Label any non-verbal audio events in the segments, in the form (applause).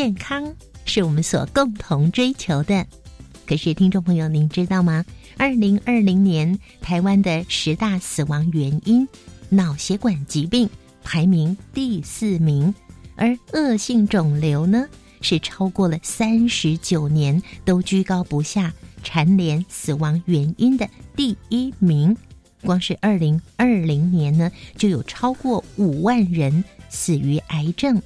健康是我们所共同追求的。可是，听众朋友，您知道吗？二零二零年台湾的十大死亡原因，脑血管疾病排名第四名，而恶性肿瘤呢，是超过了三十九年都居高不下，蝉联死亡原因的第一名。光是二零二零年呢，就有超过五万人死于癌症。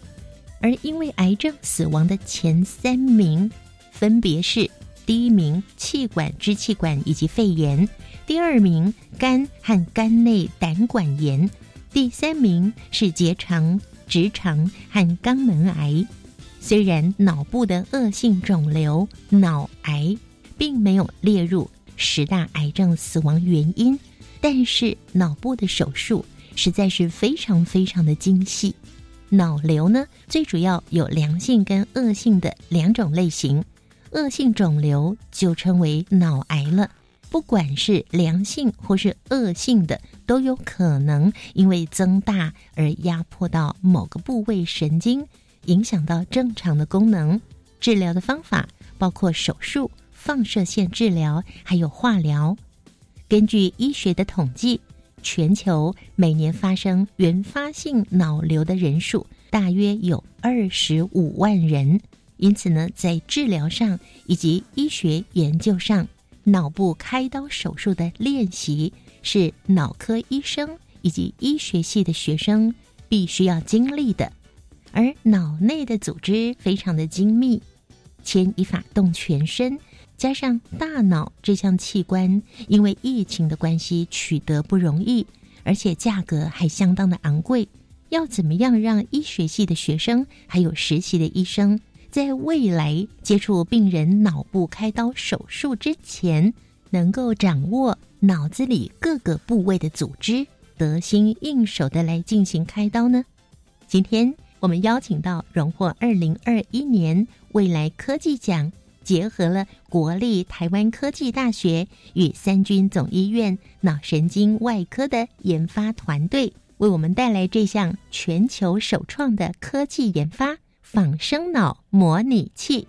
而因为癌症死亡的前三名，分别是第一名气管支气管以及肺炎，第二名肝和肝内胆管炎，第三名是结肠、直肠和肛门癌。虽然脑部的恶性肿瘤脑癌并没有列入十大癌症死亡原因，但是脑部的手术实在是非常非常的精细。脑瘤呢，最主要有良性跟恶性的两种类型。恶性肿瘤就称为脑癌了。不管是良性或是恶性的，都有可能因为增大而压迫到某个部位神经，影响到正常的功能。治疗的方法包括手术、放射线治疗，还有化疗。根据医学的统计。全球每年发生原发性脑瘤的人数大约有二十五万人，因此呢，在治疗上以及医学研究上，脑部开刀手术的练习是脑科医生以及医学系的学生必须要经历的。而脑内的组织非常的精密，牵一发动全身。加上大脑这项器官，因为疫情的关系取得不容易，而且价格还相当的昂贵。要怎么样让医学系的学生还有实习的医生，在未来接触病人脑部开刀手术之前，能够掌握脑子里各个部位的组织，得心应手的来进行开刀呢？今天我们邀请到荣获二零二一年未来科技奖。结合了国立台湾科技大学与三军总医院脑神经外科的研发团队，为我们带来这项全球首创的科技研发——仿生脑模拟器。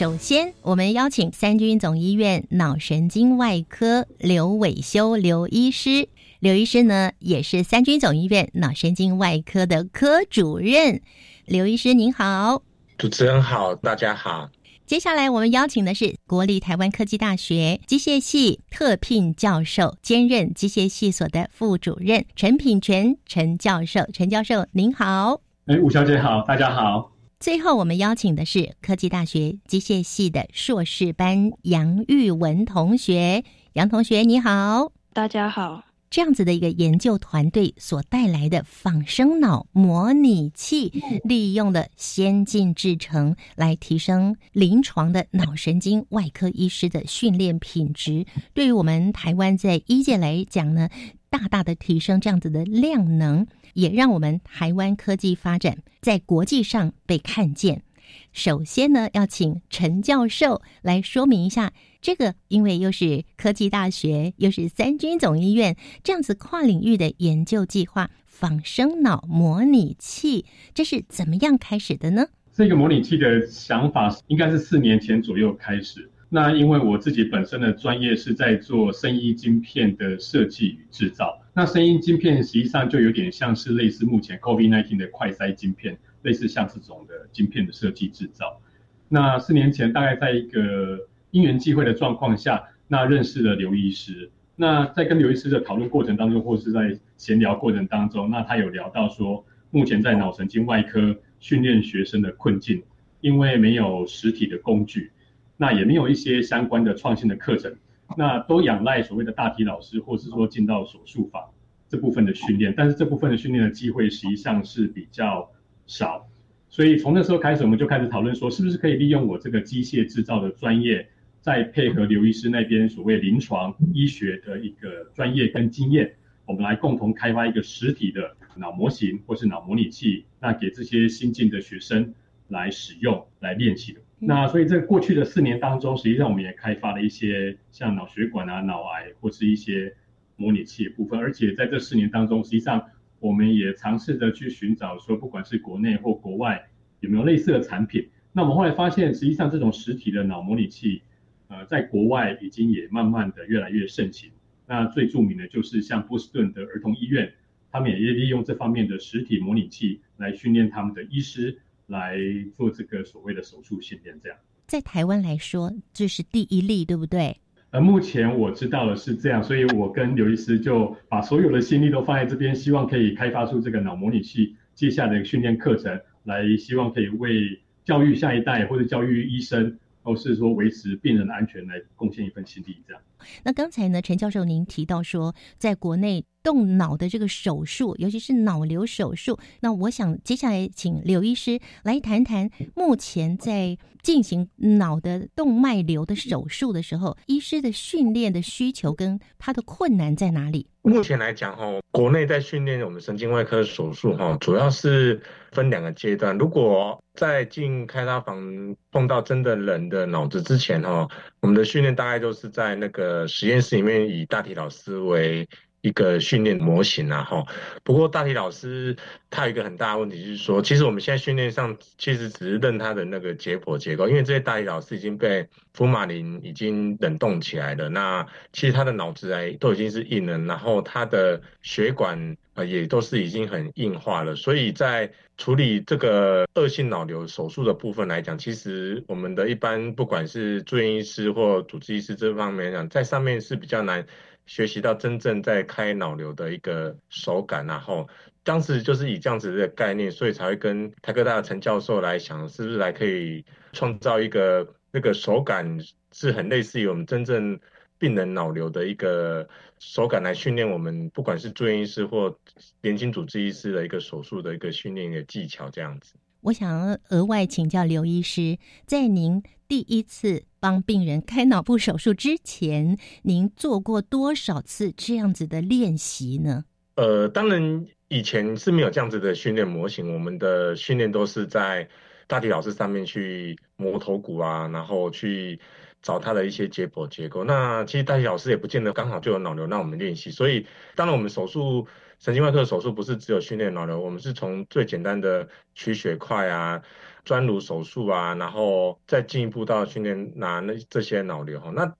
首先，我们邀请三军总医院脑神经外科刘伟修刘医师。刘医师呢，也是三军总医院脑神经外科的科主任。刘医师您好，主持人好，大家好。接下来我们邀请的是国立台湾科技大学机械系特聘教授，兼任机械系所的副主任陈品全陈教授。陈教授您好，哎，吴小姐好，大家好。最后我们邀请的是科技大学机械系的硕士班杨玉文同学，杨同学你好，大家好。这样子的一个研究团队所带来的仿生脑模拟器，利用了先进制程来提升临床的脑神经外科医师的训练品质。对于我们台湾在医界来讲呢，大大的提升这样子的量能，也让我们台湾科技发展在国际上被看见。首先呢，要请陈教授来说明一下这个，因为又是科技大学，又是三军总医院这样子跨领域的研究计划——仿生脑模拟器，这是怎么样开始的呢？这个模拟器的想法应该是四年前左右开始。那因为我自己本身的专业是在做声音晶片的设计与制造，那声音晶片实际上就有点像是类似目前 COVID-19 的快筛晶片。类似像这种的晶片的设计制造，那四年前大概在一个因缘际会的状况下，那认识了刘医师。那在跟刘医师的讨论过程当中，或是在闲聊过程当中，那他有聊到说，目前在脑神经外科训练学生的困境，因为没有实体的工具，那也没有一些相关的创新的课程，那都仰赖所谓的大体老师，或是说进到手术房这部分的训练，但是这部分的训练的机会实际上是比较少，所以从那时候开始，我们就开始讨论说，是不是可以利用我这个机械制造的专业，再配合刘医师那边所谓临床医学的一个专业跟经验，我们来共同开发一个实体的脑模型或是脑模拟器，那给这些新进的学生来使用来练习的。那所以在过去的四年当中，实际上我们也开发了一些像脑血管啊、脑癌或是一些模拟器的部分，而且在这四年当中，实际上我们也尝试着去寻找说，不管是国内或国外有没有类似的产品。那我们后来发现，实际上这种实体的脑模拟器，呃，在国外已经也慢慢的越来越盛行。那最著名的就是像波士顿的儿童医院，他们也利用这方面的实体模拟器来训练他们的医师。来做这个所谓的手术训练，这样在台湾来说，这是第一例，对不对？呃，目前我知道的是这样，所以我跟刘医师就把所有的心力都放在这边，希望可以开发出这个脑模拟器接下来的训练课程，来希望可以为教育下一代或者教育医生，或是说维持病人的安全来贡献一份心力，这样。那刚才呢，陈教授您提到说，在国内动脑的这个手术，尤其是脑瘤手术，那我想接下来请刘医师来谈谈，目前在进行脑的动脉瘤的手术的时候，医师的训练的需求跟他的困难在哪里？目前来讲，哈，国内在训练我们神经外科手术，哈，主要是分两个阶段。如果在进开刀房碰到真的人的脑子之前，哈，我们的训练大概都是在那个。实验室里面以大体老师为一个训练模型啊，哈。不过大体老师他有一个很大的问题，就是说，其实我们现在训练上其实只是认他的那个解剖结构，因为这些大体老师已经被福马林已经冷冻起来了。那其实他的脑子哎都已经是硬了，然后他的血管呃也都是已经很硬化了，所以在处理这个恶性脑瘤手术的部分来讲，其实我们的一般不管是住院医师或主治医师这方面来讲，在上面是比较难学习到真正在开脑瘤的一个手感。然后当时就是以这样子的概念，所以才会跟台科大陈教授来想，是不是来可以创造一个那个手感是很类似于我们真正。病人脑瘤的一个手感来训练我们，不管是住院医师或年轻主治医师的一个手术的一个训练的技巧，这样子。我想额外请教刘医师，在您第一次帮病人开脑部手术之前，您做过多少次这样子的练习呢？呃，当然以前是没有这样子的训练模型，我们的训练都是在大体老师上面去磨头骨啊，然后去。找他的一些解剖结构，那其实大体老师也不见得刚好就有脑瘤让我们练习，所以当然我们手术神经外科手术不是只有训练脑瘤，我们是从最简单的取血块啊、钻颅手术啊，然后再进一步到训练拿那这些脑瘤哈。那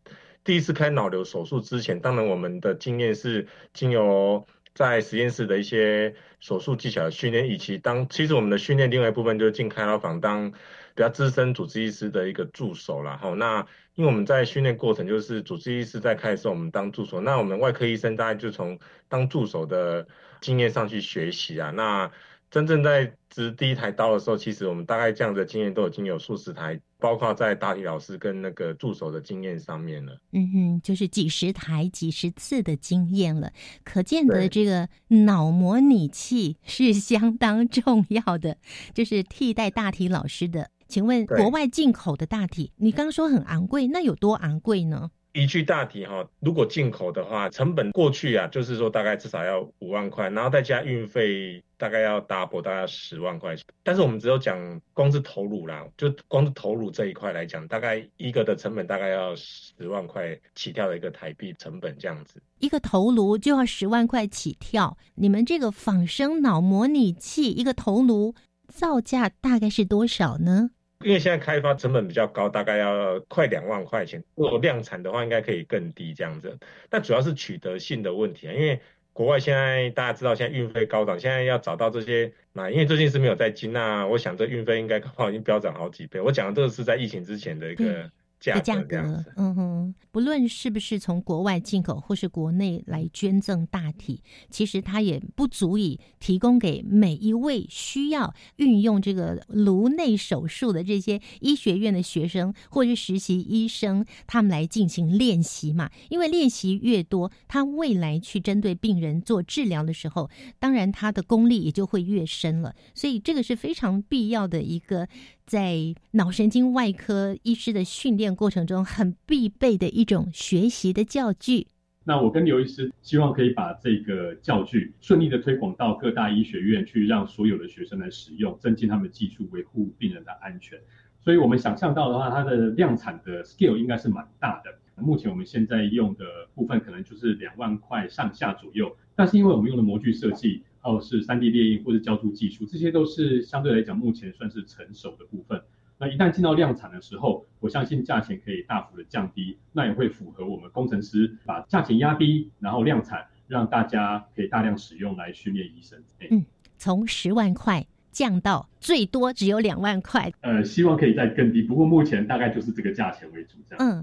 第一次开脑瘤手术之前，当然我们的经验是经由在实验室的一些手术技巧的训练，以及当其实我们的训练另外一部分就是进开刀房当比较资深主治医师的一个助手了哈。那因为我们在训练过程，就是主治医师在开的时候，我们当助手。那我们外科医生大概就从当助手的经验上去学习啊。那真正在执第一台刀的时候，其实我们大概这样的经验都已经有数十台，包括在大体老师跟那个助手的经验上面了。嗯哼，就是几十台、几十次的经验了。可见的这个脑模拟器是相当重要的，就是替代大体老师的。请问国外进口的大体，你刚刚说很昂贵，那有多昂贵呢？一具大体哈，如果进口的话，成本过去啊，就是说大概至少要五万块，然后再加运费，大概要 double，大概十万块钱。但是我们只有讲光是头颅啦，就光是头颅这一块来讲，大概一个的成本大概要十万块起跳的一个台币成本这样子。一个头颅就要十万块起跳，你们这个仿生脑模拟器一个头颅造价大概是多少呢？因为现在开发成本比较高，大概要快两万块钱。如果量产的话，应该可以更低这样子。但主要是取得性的问题啊，因为国外现在大家知道，现在运费高涨，现在要找到这些那因为最近是没有在进，那我想这运费应该可能已经飙涨好几倍。我讲的这个是在疫情之前的一个的价格嗯哼，不论是不是从国外进口或是国内来捐赠大体，其实它也不足以提供给每一位需要运用这个颅内手术的这些医学院的学生或是实习医生，他们来进行练习嘛。因为练习越多，他未来去针对病人做治疗的时候，当然他的功力也就会越深了。所以这个是非常必要的一个在脑神经外科医师的训练过程中很必备的一种学习的教具。那我跟刘医师希望可以把这个教具顺利的推广到各大医学院去，让所有的学生来使用，增进他们技术，维护病人的安全。所以我们想象到的话，它的量产的 scale 应该是蛮大的。目前我们现在用的部分可能就是两万块上下左右，但是因为我们用的模具设计，还有是三 D 列印或者胶铸技术，这些都是相对来讲目前算是成熟的部分。那一旦进到量产的时候，我相信价钱可以大幅的降低，那也会符合我们工程师把价钱压低，然后量产，让大家可以大量使用来训练医生。哎嗯从十万块降到最多只有两万块。呃，希望可以再更低，不过目前大概就是这个价钱为主，这样。嗯，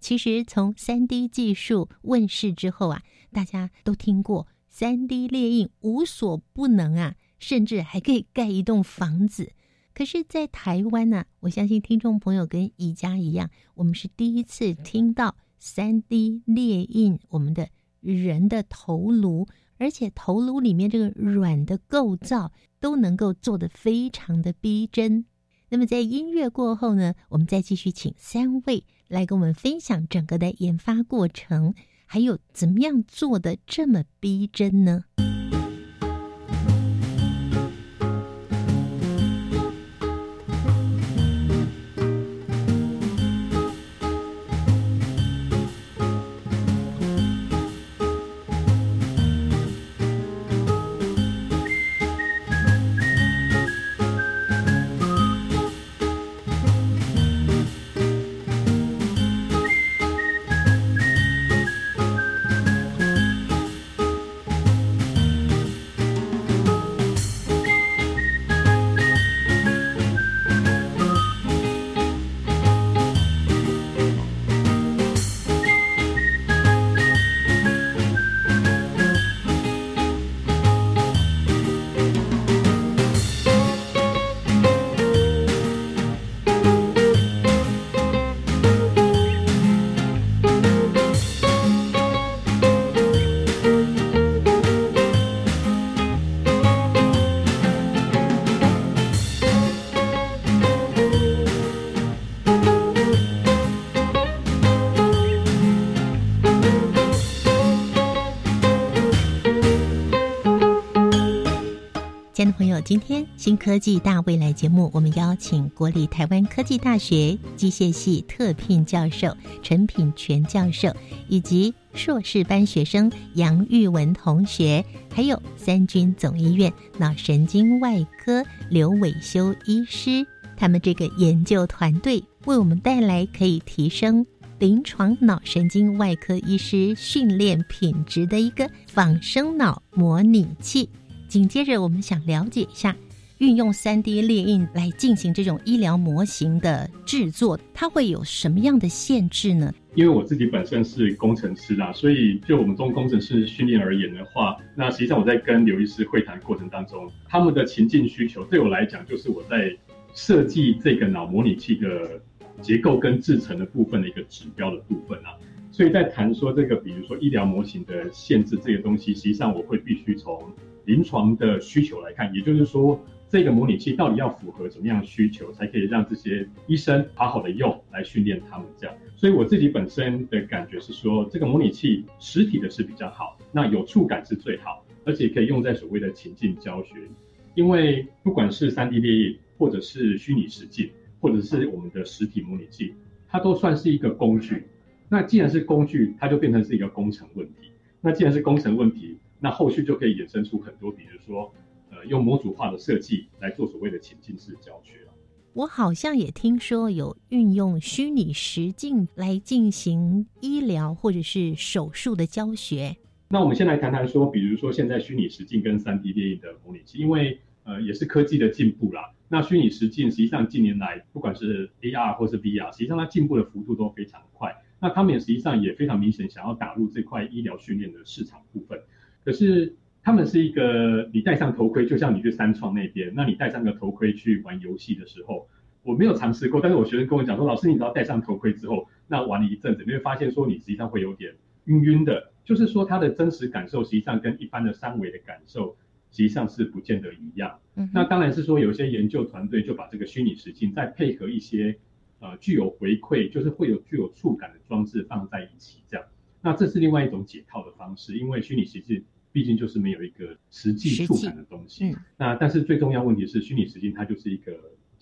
其实从三 D 技术问世之后啊，大家都听过三 D 列印无所不能啊，甚至还可以盖一栋房子。可是，在台湾呢、我相信听众朋友跟宜家一样，我们是第一次听到三 D 列印我们的人的头颅，而且头颅里面这个软的构造都能够做得非常的逼真。那么在音乐过后呢，我们再继续请三位来跟我们分享整个的研发过程，还有怎么样做的这么逼真呢？今天新科技大未来节目，我们邀请国立台湾科技大学机械系特聘教授陈品全教授，以及硕士班学生杨玉文同学，还有三军总医院脑神经外科刘伟修医师，他们这个研究团队为我们带来可以提升临床脑神经外科医师训练品质的一个仿生脑模拟器。紧接着，我们想了解一下，运用三 D 列印来进行这种医疗模型的制作，它会有什么样的限制呢？因为我自己本身是工程师啦，所以就我们中工程师训练而言的话，那实际上我在跟刘医师会谈过程当中，他们的情境需求对我来讲，就是我在设计这个脑模拟器的结构跟制成的部分的一个指标的部分啊。所以在谈说这个，比如说医疗模型的限制这个东西，实际上我会必须从临床的需求来看，也就是说，这个模拟器到底要符合怎么样需求，才可以让这些医生好好的用来训练他们这样。所以我自己本身的感觉是说，这个模拟器实体的是比较好，那有触感是最好，而且可以用在所谓的情境教学。因为不管是 3D 列印，或者是虚拟实境，或者是我们的实体模拟器，它都算是一个工具。那既然是工具，它就变成是一个工程问题。那既然是工程问题，那后续就可以衍生出很多，比如说，呃，用模组化的设计来做所谓的情境式教学了。我好像也听说有运用虚拟实境来进行医疗或者是手术的教学。那我们先来谈谈说，比如说现在虚拟实境跟三 D 列印的模拟器，因为呃，也是科技的进步啦。那虚拟实境实际上近年来，不管是 AR 或是 VR，实际上它进步的幅度都非常快。那他们也实际上也非常明显想要打入这块医疗训练的市场部分。可是他们是一个，你戴上头盔，就像你去三创那边，那你戴上个头盔去玩游戏的时候，我没有尝试过，但是我学生跟我讲说，老师，你只要戴上头盔之后，那玩了一阵子，你会发现说你实际上会有点晕晕的，就是说它的真实感受实际上跟一般的三维的感受。实际上是不见得一样。嗯，那当然是说有些研究团队就把这个虚拟实境再配合一些呃具有回馈，就是会有具有触感的装置放在一起，这样。那这是另外一种解套的方式，因为虚拟实境毕竟就是没有一个实际触感的东西。嗯。那但是最重要问题是，虚拟实境它就是一个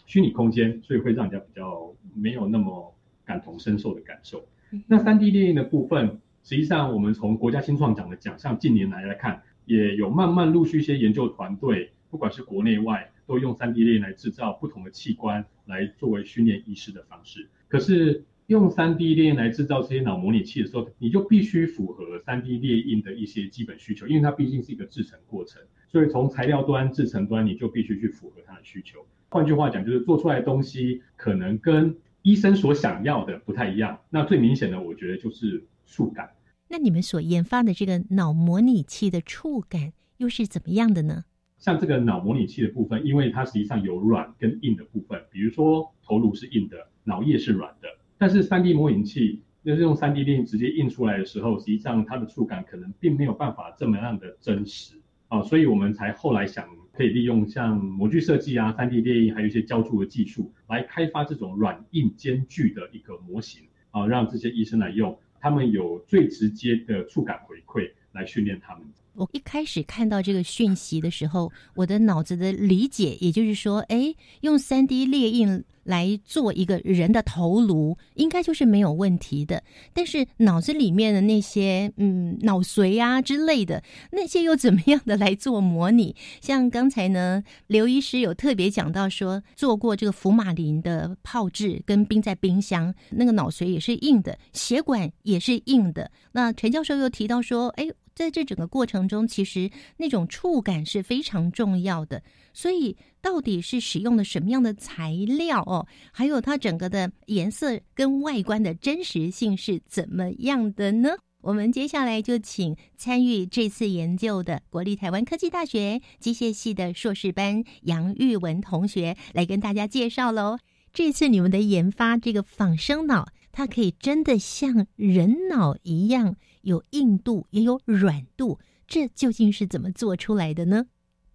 虚拟空间，所以会让人家比较没有那么感同身受的感受。那三 D 列印的部分，实际上我们从国家新创奖的奖项近年来来看。也有慢慢陆续一些研究团队，不管是国内外，都用三 D 列印来制造不同的器官，来作为训练医师的方式。可是用 3D 列印来制造这些脑模拟器的时候，你就必须符合 3D 列印的一些基本需求，因为它毕竟是一个制成过程，所以从材料端、制成端，你就必须去符合它的需求。换句话讲，就是做出来的东西可能跟医生所想要的不太一样。那最明显的，我觉得就是触感。那你们所研发的这个脑模拟器的触感又是怎么样的呢？像这个脑模拟器的部分，因为它实际上有软跟硬的部分，比如说头颅是硬的，脑叶是软的。但是 3D 模拟器就是用 3D 电影直接印出来的时候，实际上它的触感可能并没有办法这么样的真实啊，所以我们才后来想可以利用像模具设计啊、3D 列印，还有一些浇铸的技术，来开发这种软硬兼具的一个模型啊，让这些医生来用。他们有最直接的触感回馈来训练他们。我一开始看到这个讯息的时候，我的脑子的理解，也就是说，哎，用三 D 列印来做一个人的头颅，应该就是没有问题的。但是脑子里面的那些，嗯，脑髓啊之类的，那些又怎么样的来做模拟？像刚才呢，刘医师有特别讲到说，做过这个福马林的泡制，跟冰在冰箱，那个脑髓也是硬的，血管也是硬的。那陈教授又提到说，哎。在这整个过程中，其实那种触感是非常重要的。所以，到底是使用的什么样的材料哦？还有它整个的颜色跟外观的真实性是怎么样的呢？我们接下来就请参与这次研究的国立台湾科技大学机械系的硕士班杨玉文同学来跟大家介绍喽。这次你们的研发这个仿生脑，它可以真的像人脑一样。有硬度也有软度，这究竟是怎么做出来的呢？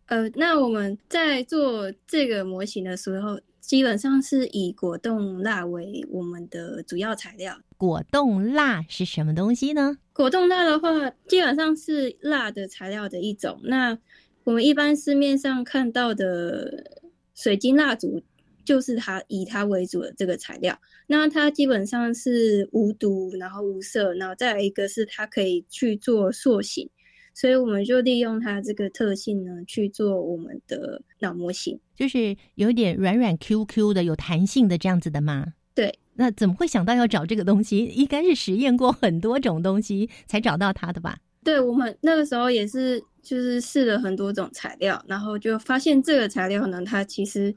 呃，那我们在做这个模型的时候，基本上是以果冻蜡为我们的主要材料。果冻蜡是什么东西呢？果冻蜡的话，基本上是蜡的材料的一种。那我们一般市面上看到的水晶蜡烛。就是它以它为主的这个材料，那它基本上是无毒，然后无色，然后再来一个是它可以去做塑形，所以我们就利用它这个特性呢去做我们的脑模型，就是有点软软 Q Q 的，有弹性的这样子的吗？对。那怎么会想到要找这个东西？应该是实验过很多种东西才找到它的吧？对，我们那个时候也是就是试了很多种材料，然后就发现这个材料呢，它其实。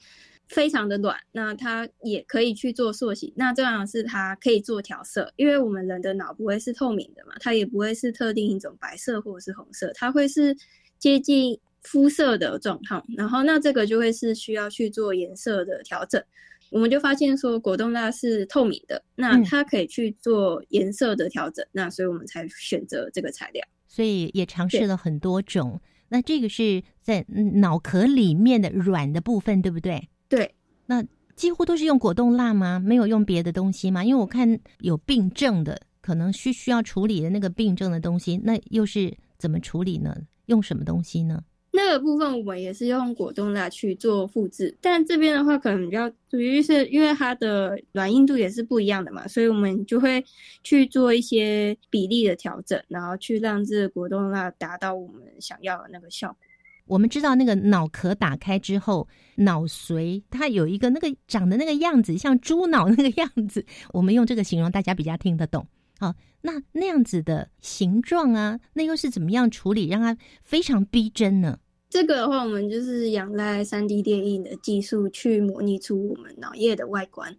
非常的软，那它也可以去做塑形。那这样是它可以做调色，因为我们人的脑不会是透明的嘛，它也不会是特定一种白色或者是红色，它会是接近肤色的状况。然后那这个就会是需要去做颜色的调整。我们就发现说果冻蜡是透明的，那它可以去做颜色的调整。那所以我们才选择这个材料。所以也尝试了很多种。那这个是在脑壳里面的软的部分，对不对？对，那几乎都是用果冻蜡吗？没有用别的东西吗？因为我看有病症的，可能需需要处理的那个病症的东西，那又是怎么处理呢？用什么东西呢？那个部分我们也是用果冻蜡去做复制，但这边的话可能比较主要是因为它的软硬度也是不一样的嘛，所以我们就会去做一些比例的调整，然后去让这个果冻蜡达到我们想要的那个效果。我们知道那个脑壳打开之后，脑髓它有一个那个长的那个样子，像猪脑那个样子。我们用这个形容，大家比较听得懂。好，(laughs) 那那样子的形状啊，那又是怎么样处理让它非常逼真呢？这个的话，我们就是仰赖三 D 电影的技术去模拟出我们脑叶的外观，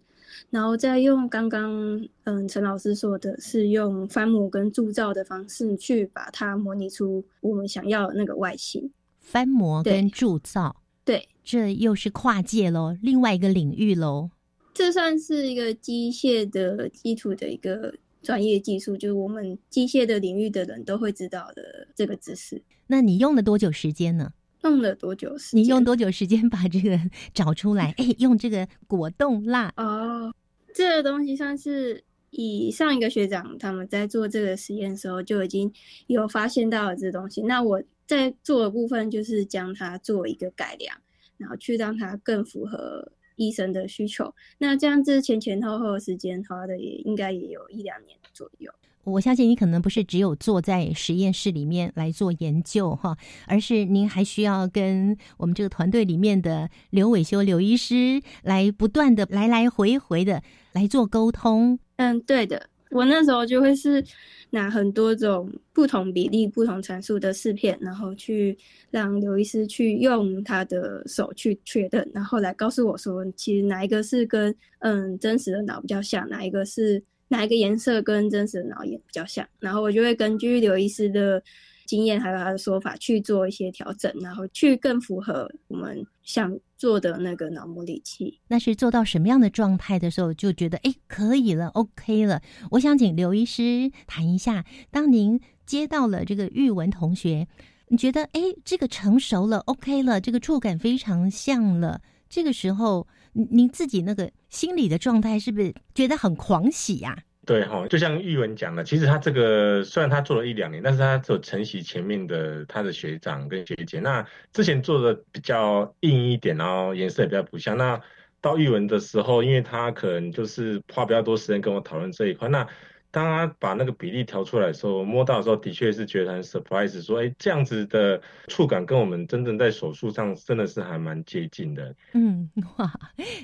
然后再用刚刚嗯陈老师说的是用翻模跟铸造的方式去把它模拟出我们想要的那个外形。翻模跟铸造，对，这又是跨界喽，另外一个领域喽。这算是一个机械的基础的一个专业技术，就是我们机械的领域的人都会知道的这个知识。那你用了多久时间呢？用了多久时间？你用多久时间把这个 (laughs) 找出来？哎，用这个果冻蜡哦，这个东西算是以上一个学长他们在做这个实验的时候就已经有发现到了这东西。那我在做的部分就是将它做一个改良，然后去让它更符合医生的需求。那这样子前前后后时间花的也应该也有一两年左右。我相信你可能不是只有坐在实验室里面来做研究哈，而是您还需要跟我们这个团队里面的刘伟修刘医师来不断的来来回回的来做沟通。嗯，对的，我那时候就会是拿很多种不同比例、不同参数的试片，然后去让刘医师去用他的手去确认，然后来告诉我说，其实哪一个是跟嗯真实的脑比较像，哪一个是。哪一个颜色跟真实的脑也比较像？然后我就会根据刘医师的经验还有他的说法去做一些调整，然后去更符合我们想做的那个脑模拟器。那是做到什么样的状态的时候，就觉得哎可以了，OK 了。我想请刘医师谈一下，当您接到了这个玉文同学，你觉得哎这个成熟了，OK 了，这个触感非常像了，这个时候。您自己那个心理的状态是不是觉得很狂喜呀？对哈，就像玉文讲的，其实他这个虽然他做了一两年，但是他只有承袭前面的他的学长跟学姐。那之前做的比较硬一点，然后颜色也比较不像。那到玉文的时候，因为他可能就是花比较多时间跟我讨论这一块，那。当他把那个比例调出来的时候，摸到的时候，的确是觉得很 surprise，说，哎，这样子的触感跟我们真正在手术上真的是还蛮接近的。嗯，哇，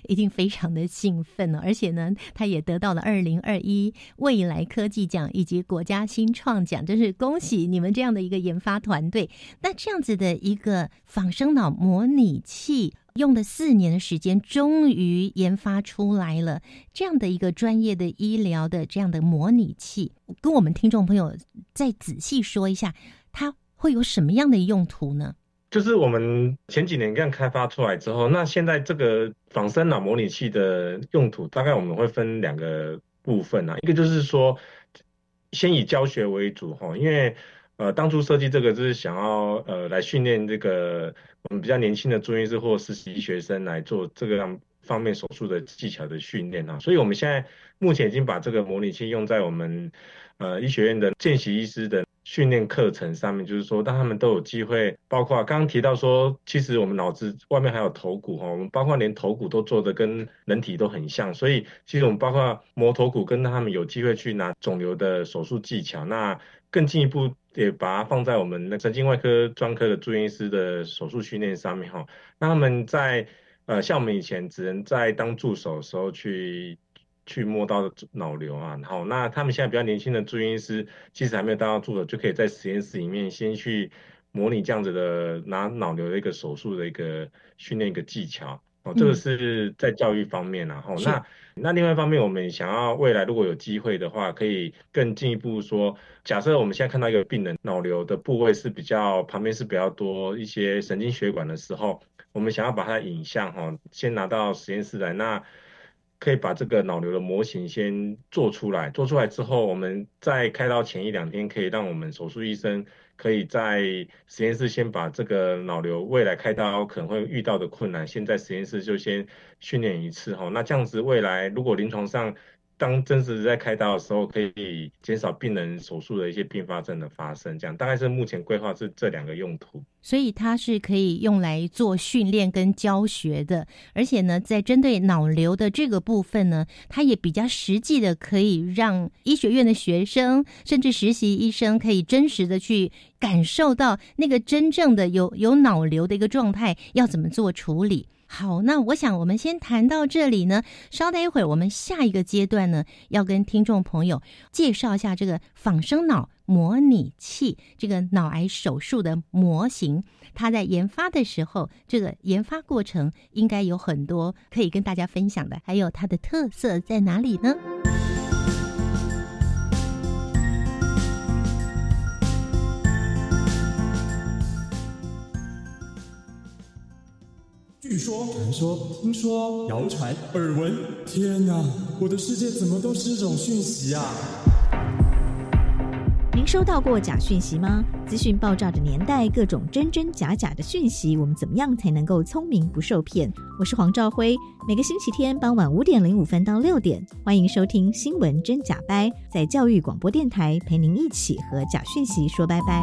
一定非常的兴奋哦！而且呢，他也得到了二零二一未来科技奖以及国家新创奖，真是恭喜你们这样的一个研发团队。那这样子的一个仿生脑模拟器。用了四年的时间，终于研发出来了这样的一个专业的医疗的这样的模拟器。跟我们听众朋友再仔细说一下，它会有什么样的用途呢？就是我们前几年刚开发出来之后，那现在这个仿生脑模拟器的用途，大概我们会分两个部分啊。一个就是说，先以教学为主哈，因为呃，当初设计这个就是想要呃来训练这个。我们比较年轻的住院医师或实习学生来做这个样方面手术的技巧的训练啊，所以我们现在目前已经把这个模拟器用在我们呃医学院的见习医师的训练课程上面，就是说让他们都有机会，包括刚刚提到说，其实我们脑子外面还有头骨哈，我们包括连头骨都做的跟人体都很像，所以其实我们包括磨头骨跟他们有机会去拿肿瘤的手术技巧，那更进一步。也把它放在我们那神经外科专科的住院医师的手术训练上面哈，那他们在呃像我们以前只能在当助手的时候去去摸到脑瘤啊，好，那他们现在比较年轻的住院医师，其实还没有当到助手，就可以在实验室里面先去模拟这样子的拿脑瘤的一个手术的一个训练一个技巧。哦这个是在教育方面，然后那那另外一方面，我们想要未来如果有机会的话，可以更进一步说，假设我们现在看到一个病人脑瘤的部位是比较旁边是比较多一些神经血管的时候，我们想要把它的影像哈先拿到实验室来，那可以把这个脑瘤的模型先做出来，做出来之后，我们在开刀前一两天可以让我们手术医生。可以在实验室先把这个脑瘤未来开刀可能会遇到的困难，先在实验室就先训练一次哈。那这样子未来如果临床上当真实在开刀的时候，可以减少病人手术的一些并发症的发生。这样大概是目前规划是这两个用途。所以它是可以用来做训练跟教学的，而且呢，在针对脑瘤的这个部分呢，它也比较实际的，可以让医学院的学生甚至实习医生可以真实的去感受到那个真正的有有脑瘤的一个状态要怎么做处理。好，那我想我们先谈到这里呢。稍待一会儿，我们下一个阶段呢，要跟听众朋友介绍一下这个仿生脑模拟器，这个脑癌手术的模型。它在研发的时候，这个研发过程应该有很多可以跟大家分享的，还有它的特色在哪里呢？据说、传说、听说、谣传、耳闻，天哪！我的世界怎么都是这种讯息啊？您收到过假讯息吗？资讯爆炸的年代，各种真真假假的讯息，我们怎么样才能够聪明不受骗？我是黄兆辉，每个星期天傍晚五点零五分到六点，欢迎收听《新闻真假掰》，在教育广播电台陪您一起和假讯息说拜拜。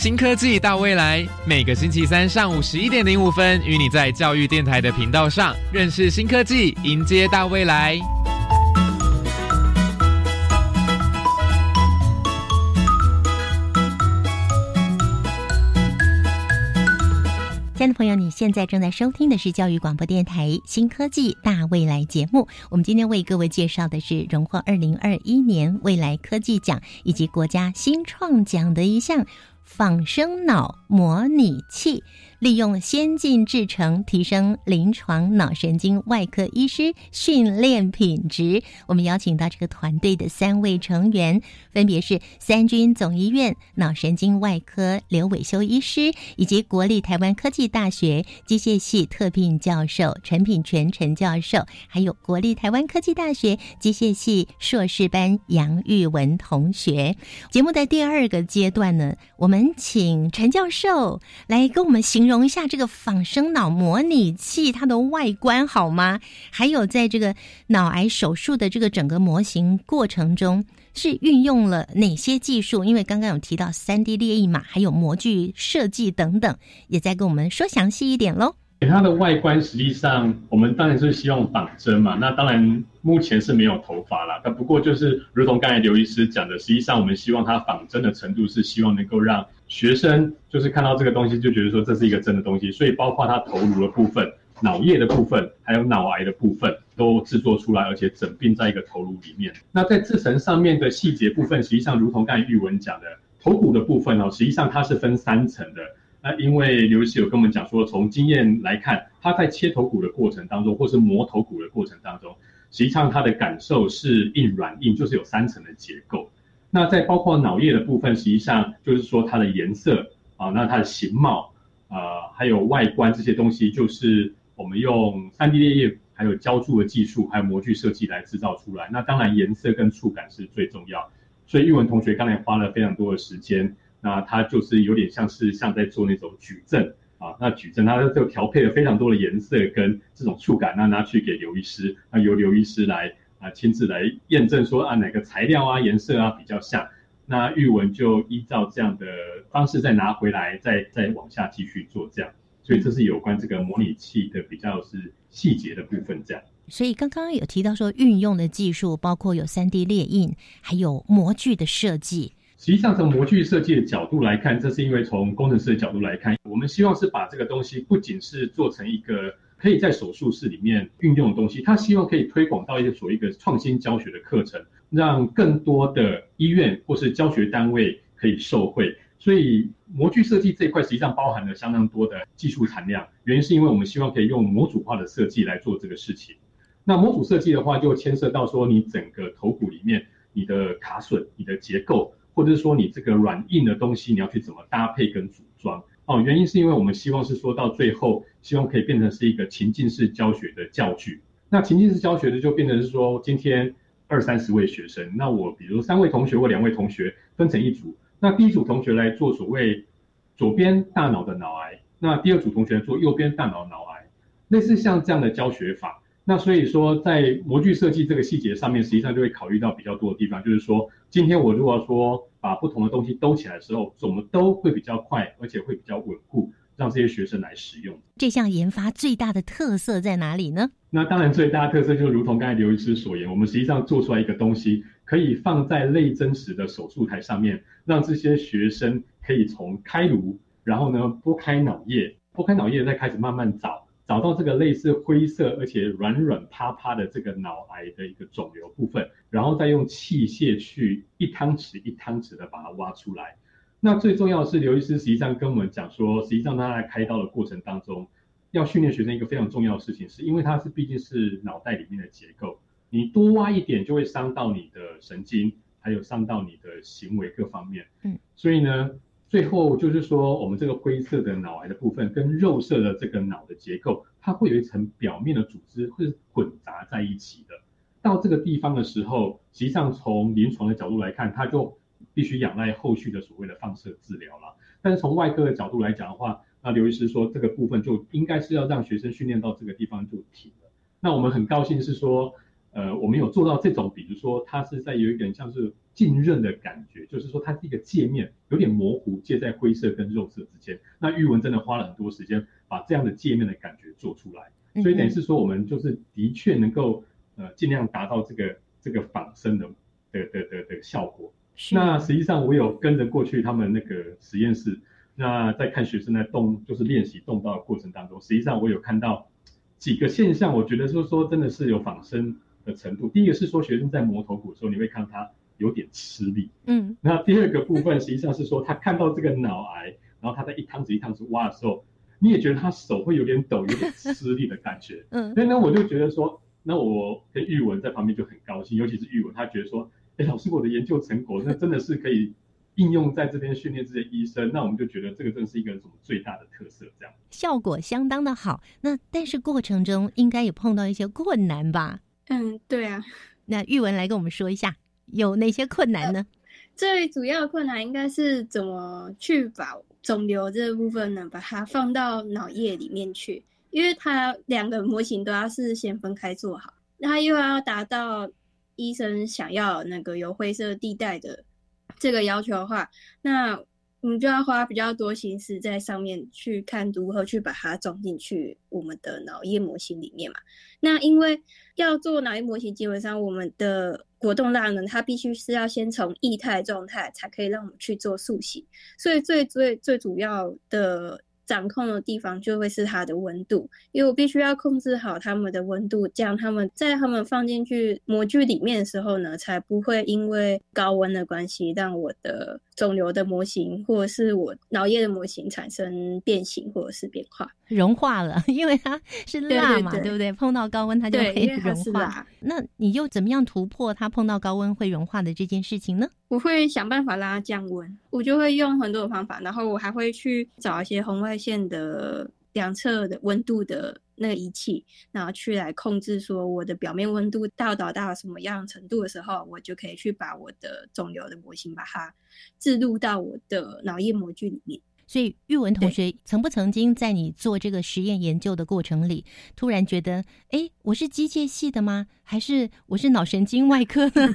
新科技大未来，每个星期三上午十一点零五分，与你在教育电台的频道上认识新科技，迎接大未来。亲爱的朋友，你现在正在收听的是教育广播电台《新科技大未来》节目。我们今天为各位介绍的是荣获二零二一年未来科技奖以及国家新创奖的一项。仿生脑模拟器利用先进制程提升临床脑神经外科医师训练品质。我们邀请到这个团队的三位成员，分别是三军总医院脑神经外科刘伟修医师，以及国立台湾科技大学机械系特聘教授陈品全陈教授，还有国立台湾科技大学机械系硕士班杨玉文同学。节目的第二个阶段呢，我们。请陈教授来跟我们形容一下这个仿生脑模拟器它的外观好吗？还有在这个脑癌手术的这个整个模型过程中，是运用了哪些技术？因为刚刚有提到三 D 列印嘛，还有模具设计等等，也再跟我们说详细一点喽。它的外观实际上，我们当然是希望仿真嘛。那当然目前是没有头发啦。但不过就是如同刚才刘医师讲的，实际上我们希望它仿真的程度是希望能够让学生就是看到这个东西就觉得说这是一个真的东西。所以包括他头颅的部分、脑叶的部分，还有脑癌的部分都制作出来，而且整并在一个头颅里面。那在制成上面的细节部分，实际上如同刚才玉文讲的，头骨的部分哦，实际上它是分三层的。那因为刘师有跟我们讲说，从经验来看，他在切头骨的过程当中，或是磨头骨的过程当中，实际上他的感受是硬软硬，就是有三层的结构。那在包括脑叶的部分，实际上就是说它的颜色啊，那它的形貌啊，还有外观这些东西，就是我们用三 D 列印、还有浇铸的技术，还有模具设计来制造出来。那当然颜色跟触感是最重要，所以玉文同学刚才花了非常多的时间。那他就是有点像是像在做那种矩阵啊，那矩阵它就调配了非常多的颜色跟这种触感，那拿去给刘医师，那由刘医师来啊亲自来验证说啊哪个材料啊颜色啊比较像，那玉文就依照这样的方式再拿回来，再再往下继续做这样，所以这是有关这个模拟器的比较是细节的部分这样。所以刚刚有提到说运用的技术包括有三 D 列印，还有模具的设计。实际上，从模具设计的角度来看，这是因为从工程师的角度来看，我们希望是把这个东西不仅是做成一个可以在手术室里面运用的东西，他希望可以推广到一个所谓一个创新教学的课程，让更多的医院或是教学单位可以受惠。所以模具设计这一块实际上包含了相当多的技术含量，原因是因为我们希望可以用模组化的设计来做这个事情。那模组设计的话，就牵涉到说你整个头骨里面你的卡榫、你的结构。或者是说你这个软硬的东西，你要去怎么搭配跟组装？哦，原因是因为我们希望是说到最后，希望可以变成是一个情境式教学的教具。那情境式教学的就变成是说，今天二三十位学生，那我比如三位同学或两位同学分成一组，那第一组同学来做所谓左边大脑的脑癌，那第二组同学做右边大脑脑癌，类似像这样的教学法。那所以说，在模具设计这个细节上面，实际上就会考虑到比较多的地方，就是说，今天我如果说把不同的东西兜起来的时候，怎么兜会比较快，而且会比较稳固，让这些学生来使用。这项研发最大的特色在哪里呢？那当然，最大的特色就如同刚才刘医师所言，我们实际上做出来一个东西，可以放在类真实的手术台上面，让这些学生可以从开颅，然后呢拨开脑叶，拨开脑叶再开始慢慢找。找到这个类似灰色而且软软趴趴的这个脑癌的一个肿瘤部分，然后再用器械去一汤匙一汤匙的把它挖出来。那最重要的是，刘医师实际上跟我们讲说，实际上他在开刀的过程当中，要训练学生一个非常重要的事情，是因为它是毕竟是脑袋里面的结构，你多挖一点就会伤到你的神经，还有伤到你的行为各方面。嗯，所以呢。最后就是说，我们这个灰色的脑癌的部分跟肉色的这个脑的结构，它会有一层表面的组织会混杂在一起的。到这个地方的时候，实际上从临床的角度来看，它就必须仰赖后续的所谓的放射治疗了。但是从外科的角度来讲的话，那刘医师说这个部分就应该是要让学生训练到这个地方就停了。那我们很高兴是说，呃，我们有做到这种，比如说它是在有一点像是。浸润的感觉，就是说它是一个界面，有点模糊，介在灰色跟肉色之间。那玉文真的花了很多时间把这样的界面的感觉做出来，所以等于是说我们就是的确能够呃尽量达到这个这个仿生的的的的的效果。那实际上我有跟着过去他们那个实验室，那在看学生在动，就是练习动刀的过程当中，实际上我有看到几个现象，我觉得就是说真的是有仿生的程度。第一个是说学生在磨头骨的时候，你会看到他。有点吃力，嗯，那第二个部分实际上是说，他看到这个脑癌，然后他在一汤匙一汤匙挖的时候，你也觉得他手会有点抖，有点吃力的感觉，(laughs) 嗯，所以呢，我就觉得说，那我跟玉文在旁边就很高兴，尤其是玉文，他觉得说，哎，老师，我的研究成果那真的是可以应用在这边训练这些医生，那我们就觉得这个真是一个什么最大的特色，这样效果相当的好。那但是过程中应该也碰到一些困难吧？嗯，对啊。(laughs) 那玉文来跟我们说一下。有哪些困难呢？(laughs) 最主要的困难应该是怎么去把肿瘤这部分呢，把它放到脑液里面去，因为它两个模型都要是先分开做好，那又要达到医生想要那个有灰色地带的这个要求的话，那。我们就要花比较多心思在上面去看如何去把它装进去我们的脑叶模型里面嘛。那因为要做脑叶模型，基本上我们的果冻蜡呢，它必须是要先从液态状态才可以让我们去做塑形，所以最最最主要的。掌控的地方就会是它的温度，因为我必须要控制好它们的温度，这样它们在它们放进去模具里面的时候呢，才不会因为高温的关系，让我的肿瘤的模型或者是我脑液的模型产生变形或者是变化。融化了，(laughs) 因为它是蜡嘛，对不对？碰到高温它就会融化。那你又怎么样突破它碰到高温会融化的这件事情呢？我会想办法让它降温，我就会用很多的方法，然后我还会去找一些红外线的两侧的温度的那个仪器，然后去来控制说我的表面温度到达到什么样程度的时候，我就可以去把我的肿瘤的模型把它置入到我的脑叶模具里面。所以玉文同学曾不曾经在你做这个实验研究的过程里，突然觉得，哎，我是机械系的吗？还是我是脑神经外科呢？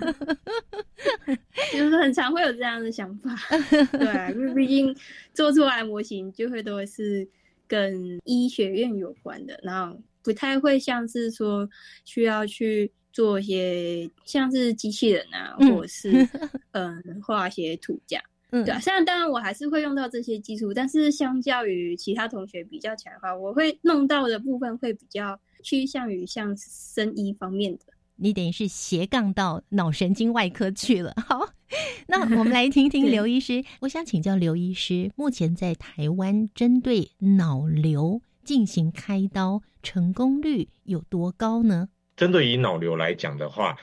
(laughs) 就是很常会有这样的想法，(laughs) 对，因为毕竟做出来模型就会都是跟医学院有关的，然后不太会像是说需要去做一些像是机器人啊，或者是嗯化学图这样。对啊，虽然当然我还是会用到这些技术，但是相较于其他同学比较起来的话，我会弄到的部分会比较趋向于像生医方面的。你等于是斜杠到脑神经外科去了。好，那我们来听听 (laughs) 刘医师。我想请教刘医师，目前在台湾针对脑瘤进行开刀成功率有多高呢？针对以脑瘤来讲的话。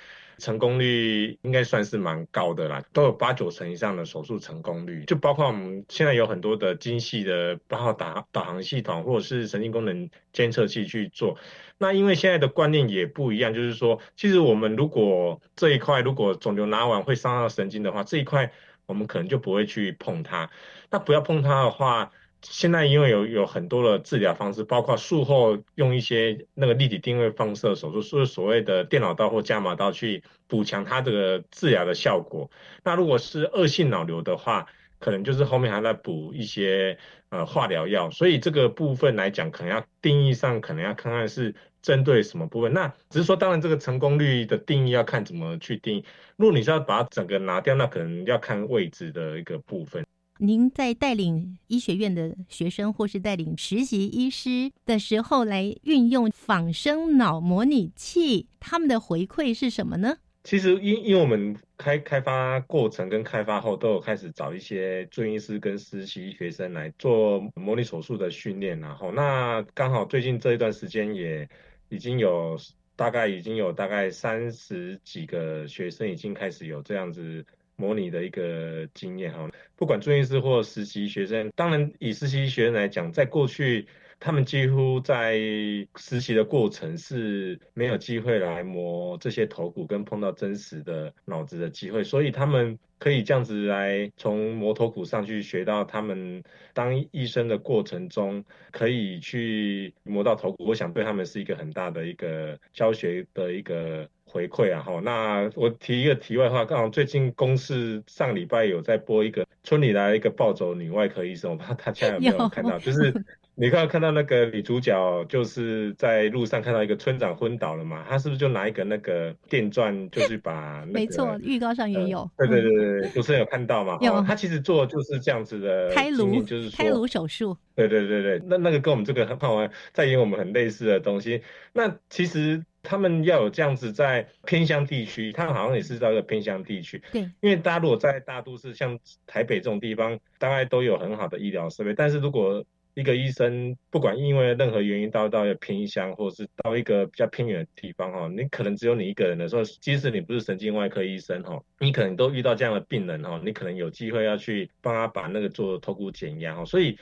成功率应该算是蛮高的啦，都有八九成以上的手术成功率。就包括我们现在有很多的精细的，包括导导航系统或者是神经功能监测器去做。那因为现在的观念也不一样，就是说，其实我们如果这一块如果肿瘤拿完会伤到神经的话，这一块我们可能就不会去碰它。那不要碰它的话。现在因为有有很多的治疗方式，包括术后用一些那个立体定位放射手术，是所谓的电脑刀或伽马刀去补强它这个治疗的效果。那如果是恶性脑瘤的话，可能就是后面还在补一些呃化疗药。所以这个部分来讲，可能要定义上可能要看看是针对什么部分。那只是说，当然这个成功率的定义要看怎么去定义。如果你是要把它整个拿掉，那可能要看位置的一个部分。您在带领医学院的学生，或是带领实习医师的时候，来运用仿生脑模拟器，他们的回馈是什么呢？其实，因因为我们开开发过程跟开发后，都有开始找一些住院医师跟实习学生来做模拟手术的训练，然后那刚好最近这一段时间，也已经有大概已经有大概三十几个学生已经开始有这样子。模拟的一个经验哈，不管住院师或实习学生，当然以实习学生来讲，在过去他们几乎在实习的过程是没有机会来磨这些头骨跟碰到真实的脑子的机会，所以他们可以这样子来从磨头骨上去学到他们当医生的过程中可以去磨到头骨，我想对他们是一个很大的一个教学的一个。回馈啊，哈，那我提一个题外话，刚好最近公视上礼拜有在播一个村里来了一个暴走女外科医生，我不知道大家有没有看到，就是 (laughs) 你刚刚看到那个女主角就是在路上看到一个村长昏倒了嘛，她是不是就拿一个那个电钻，就是把没错，预告上也有，对对对对，主持人有看到嘛？有，她其实做就是这样子的开颅，就是开颅手术，对对对对，那那个跟我们这个很好玩，在演我们很类似的东西，那其实。他们要有这样子在偏乡地区，他们好像也是在一个偏乡地区。对，因为大家如果在大都市，像台北这种地方，大概都有很好的医疗设备。但是如果一个医生不管因为任何原因到到偏乡，或者是到一个比较偏远的地方哈，你可能只有你一个人的时候，即使你不是神经外科医生哈，你可能都遇到这样的病人哈，你可能有机会要去帮他把那个做头骨减压哈，所以。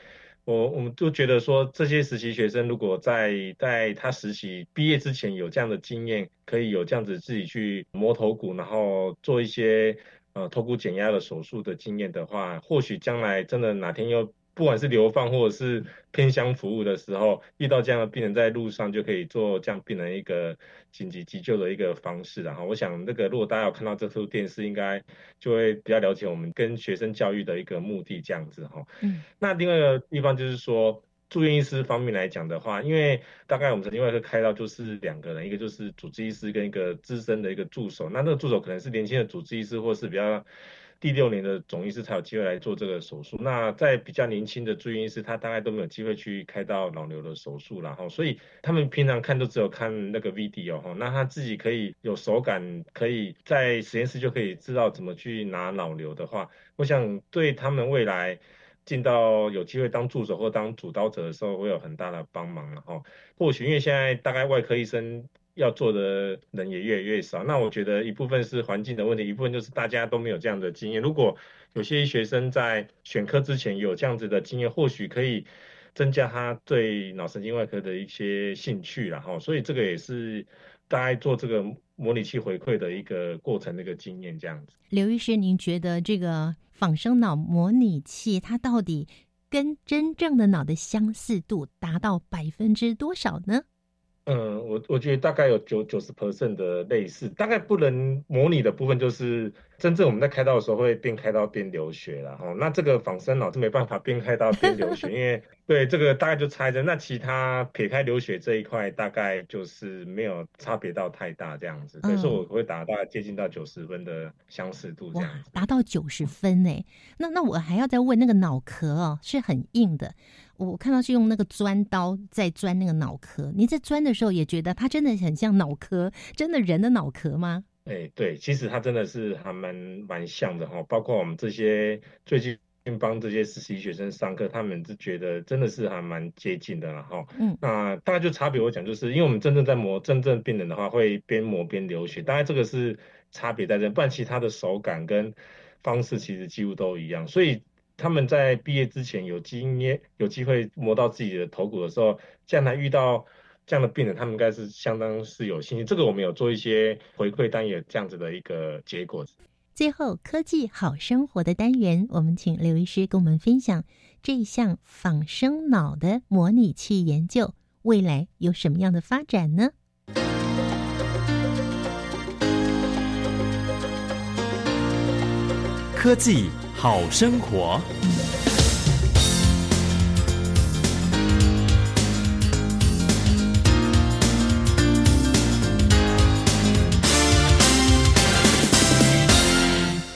我我们都觉得说，这些实习学生如果在在他实习毕业之前有这样的经验，可以有这样子自己去磨头骨，然后做一些呃头骨减压的手术的经验的话，或许将来真的哪天又。不管是流放或者是偏乡服务的时候，遇到这样的病人，在路上就可以做这样病人一个紧急急救的一个方式。然后，我想那个如果大家有看到这出电视，应该就会比较了解我们跟学生教育的一个目的这样子哈。嗯。那另外一个地方就是说，住院医师方面来讲的话，因为大概我们曾经外科开到就是两个人，一个就是主治医师跟一个资深的一个助手。那那个助手可能是年轻的主治医师，或是比较。第六年的总医师才有机会来做这个手术。那在比较年轻的住院医师，他大概都没有机会去开到脑瘤的手术，然后所以他们平常看都只有看那个 video 哈。那他自己可以有手感，可以在实验室就可以知道怎么去拿脑瘤的话，我想对他们未来进到有机会当助手或当主刀者的时候，会有很大的帮忙了哈。或许因为现在大概外科医生。要做的人也越来越少，那我觉得一部分是环境的问题，一部分就是大家都没有这样的经验。如果有些学生在选科之前有这样子的经验，或许可以增加他对脑神经外科的一些兴趣，然后，所以这个也是大概做这个模拟器回馈的一个过程的一个经验这样子。刘医师，您觉得这个仿生脑模拟器它到底跟真正的脑的相似度达到百分之多少呢？嗯，我我觉得大概有九九十 percent 的类似，大概不能模拟的部分就是真正我们在开刀的时候会边开刀边流血了哈。那这个仿生脑是没办法边开刀边流血，(laughs) 因为对这个大概就猜着。那其他撇开流血这一块，大概就是没有差别到太大这样子。所以说我会达大概接近到九十分的相似度这样子。达到九十分呢？那那我还要再问那个脑壳哦，是很硬的。我看到是用那个钻刀在钻那个脑壳，你在钻的时候也觉得它真的很像脑壳，真的人的脑壳吗？哎，对，其实它真的是还蛮蛮像的哈。包括我们这些最近帮这些实习学生上课，他们是觉得真的是还蛮接近的了哈。嗯，那大概就差别我讲，就是因为我们真正在磨真正病人的话，会边磨边流血，大概这个是差别在这，不然其他的手感跟方式其实几乎都一样，所以。他们在毕业之前有经验、有机会摸到自己的头骨的时候，将来遇到这样的病人，他们应该是相当是有信心。这个我们有做一些回馈，但也这样子的一个结果。最后，科技好生活的单元，我们请刘医师跟我们分享这一项仿生脑的模拟器研究，未来有什么样的发展呢？科技。好生活。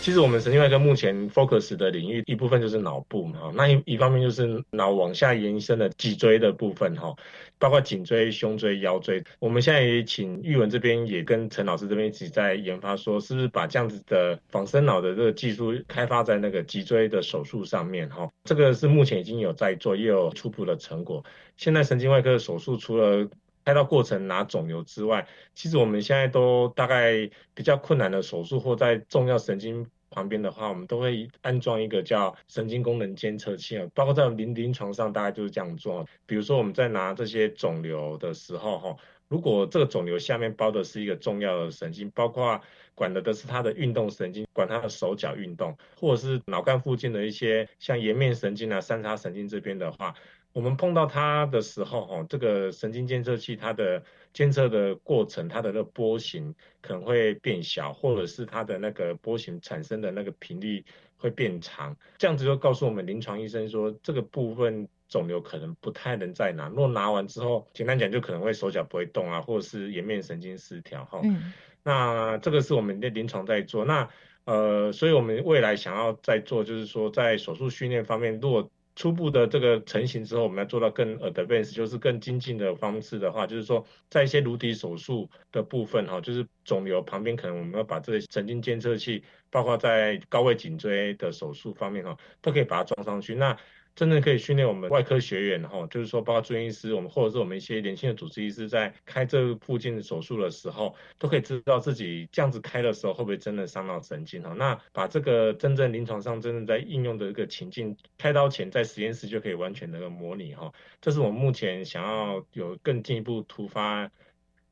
其实我们神经外科目前 focus 的领域一部分就是脑部嘛，那一一方面就是脑往下延伸的脊椎的部分哈，包括颈椎、胸椎、腰椎。我们现在也请玉文这边也跟陈老师这边一起在研发，说是不是把这样子的仿生脑的这个技术开发在那个脊椎的手术上面哈？这个是目前已经有在做，也有初步的成果。现在神经外科的手术除了开刀过程拿肿瘤之外，其实我们现在都大概比较困难的手术或在重要神经。旁边的话，我们都会安装一个叫神经功能监测器啊，包括在临临床上，大概就是这样做。比如说我们在拿这些肿瘤的时候，哈，如果这个肿瘤下面包的是一个重要的神经，包括管的的是它的运动神经，管它的手脚运动，或者是脑干附近的一些像颜面神经啊、三叉神经这边的话。我们碰到它的时候，哈，这个神经监测器它的监测的过程，它的那个波形可能会变小，或者是它的那个波形产生的那个频率会变长，这样子就告诉我们临床医生说，这个部分肿瘤可能不太能再拿。若拿完之后，简单讲就可能会手脚不会动啊，或者是颜面神经失调，哈。嗯。那这个是我们的临床在做，那呃，所以我们未来想要在做，就是说在手术训练方面，如果初步的这个成型之后，我们要做到更 advanced，就是更精进的方式的话，就是说在一些颅底手术的部分哈，就是肿瘤旁边可能我们要把这个神经监测器，包括在高位颈椎的手术方面哈，都可以把它装上去。那真正可以训练我们外科学员哈，就是说，包括住院医师，我们或者是我们一些年轻的主治医师，在开这附近的手术的时候，都可以知道自己这样子开的时候会不会真的伤到神经哈。那把这个真正临床上真正在应用的一个情境，开刀前在实验室就可以完全的模拟哈。这是我们目前想要有更进一步突发。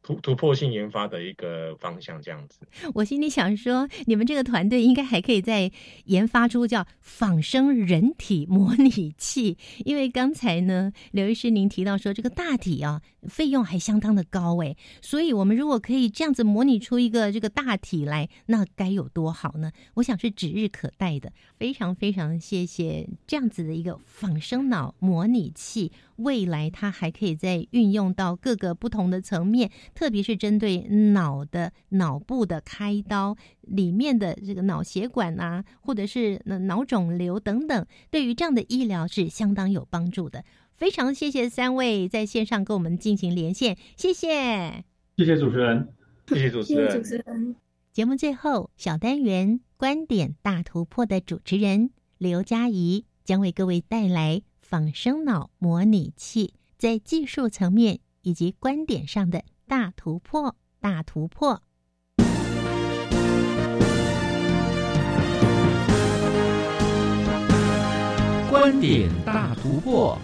突突破性研发的一个方向，这样子。我心里想说，你们这个团队应该还可以再研发出叫仿生人体模拟器，因为刚才呢，刘医师您提到说这个大体啊，费用还相当的高诶，所以我们如果可以这样子模拟出一个这个大体来，那该有多好呢？我想是指日可待的。非常非常谢谢这样子的一个仿生脑模拟器。未来它还可以再运用到各个不同的层面，特别是针对脑的脑部的开刀里面的这个脑血管啊，或者是脑肿瘤等等，对于这样的医疗是相当有帮助的。非常谢谢三位在线上跟我们进行连线，谢谢，谢谢主持人，谢谢主持人。谢谢主持人，节目最后小单元观点大突破的主持人刘佳怡将为各位带来。仿生脑模拟器在技术层面以及观点上的大突破，大突破。观点大突破。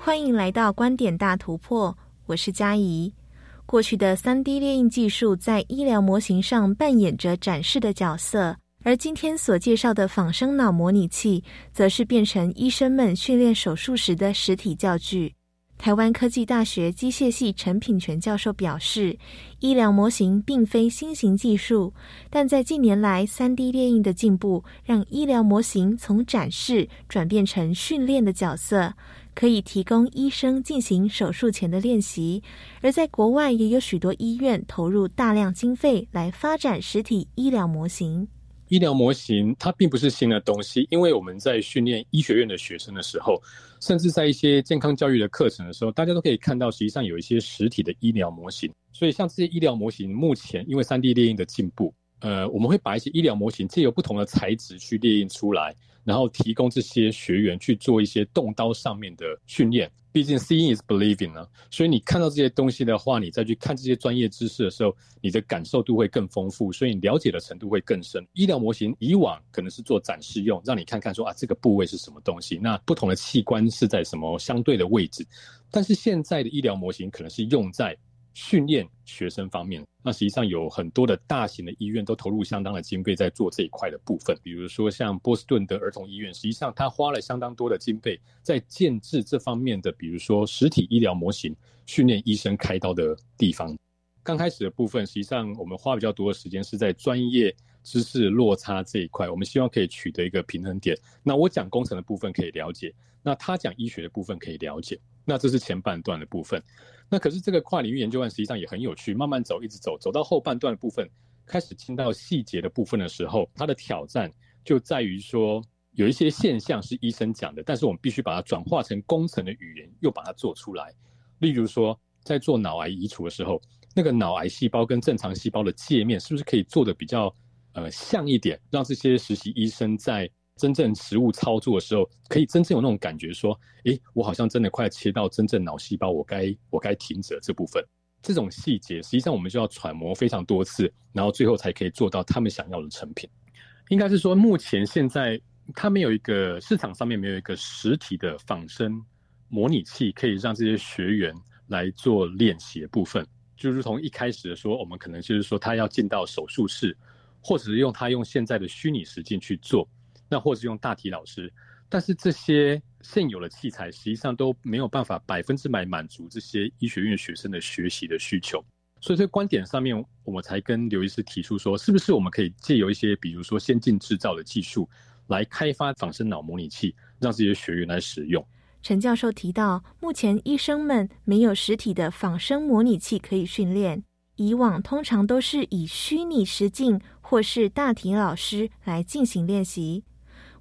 欢迎来到观点大突破，我是佳怡。过去的三 D 列印技术在医疗模型上扮演着展示的角色。而今天所介绍的仿生脑模拟器，则是变成医生们训练手术时的实体教具。台湾科技大学机械系陈品全教授表示，医疗模型并非新型技术，但在近年来三 D 列印的进步，让医疗模型从展示转变成训练的角色，可以提供医生进行手术前的练习。而在国外，也有许多医院投入大量经费来发展实体医疗模型。医疗模型它并不是新的东西，因为我们在训练医学院的学生的时候，甚至在一些健康教育的课程的时候，大家都可以看到，实际上有一些实体的医疗模型。所以，像这些医疗模型，目前因为三 D 列印的进步，呃，我们会把一些医疗模型借由不同的材质去列印出来，然后提供这些学员去做一些动刀上面的训练。毕竟 seeing is believing 呢，所以你看到这些东西的话，你再去看这些专业知识的时候，你的感受度会更丰富，所以你了解的程度会更深。医疗模型以往可能是做展示用，让你看看说啊这个部位是什么东西，那不同的器官是在什么相对的位置，但是现在的医疗模型可能是用在。训练学生方面，那实际上有很多的大型的医院都投入相当的经费在做这一块的部分。比如说像波士顿的儿童医院，实际上他花了相当多的经费在建制这方面的，比如说实体医疗模型，训练医生开刀的地方。刚开始的部分，实际上我们花比较多的时间是在专业知识落差这一块，我们希望可以取得一个平衡点。那我讲工程的部分可以了解，那他讲医学的部分可以了解。那这是前半段的部分。那可是这个跨领域研究案实际上也很有趣，慢慢走，一直走，走到后半段的部分，开始听到细节的部分的时候，它的挑战就在于说，有一些现象是医生讲的，但是我们必须把它转化成工程的语言，又把它做出来。例如说，在做脑癌移除的时候，那个脑癌细胞跟正常细胞的界面是不是可以做的比较呃像一点，让这些实习医生在。真正实物操作的时候，可以真正有那种感觉，说，诶，我好像真的快切到真正脑细胞，我该我该停止了这部分。这种细节，实际上我们就要揣摩非常多次，然后最后才可以做到他们想要的成品。应该是说，目前现在他们有一个市场上面没有一个实体的仿生模拟器，可以让这些学员来做练习的部分。就如同一开始的说，我们可能就是说他要进到手术室，或者是用他用现在的虚拟实境去做。那或是用大体老师，但是这些现有的器材实际上都没有办法百分之百满足这些医学院学生的学习的需求，所以这观点上面，我们才跟刘医师提出说，是不是我们可以借由一些比如说先进制造的技术，来开发仿生脑模拟器，让这些学员来使用。陈教授提到，目前医生们没有实体的仿生模拟器可以训练，以往通常都是以虚拟实境或是大体老师来进行练习。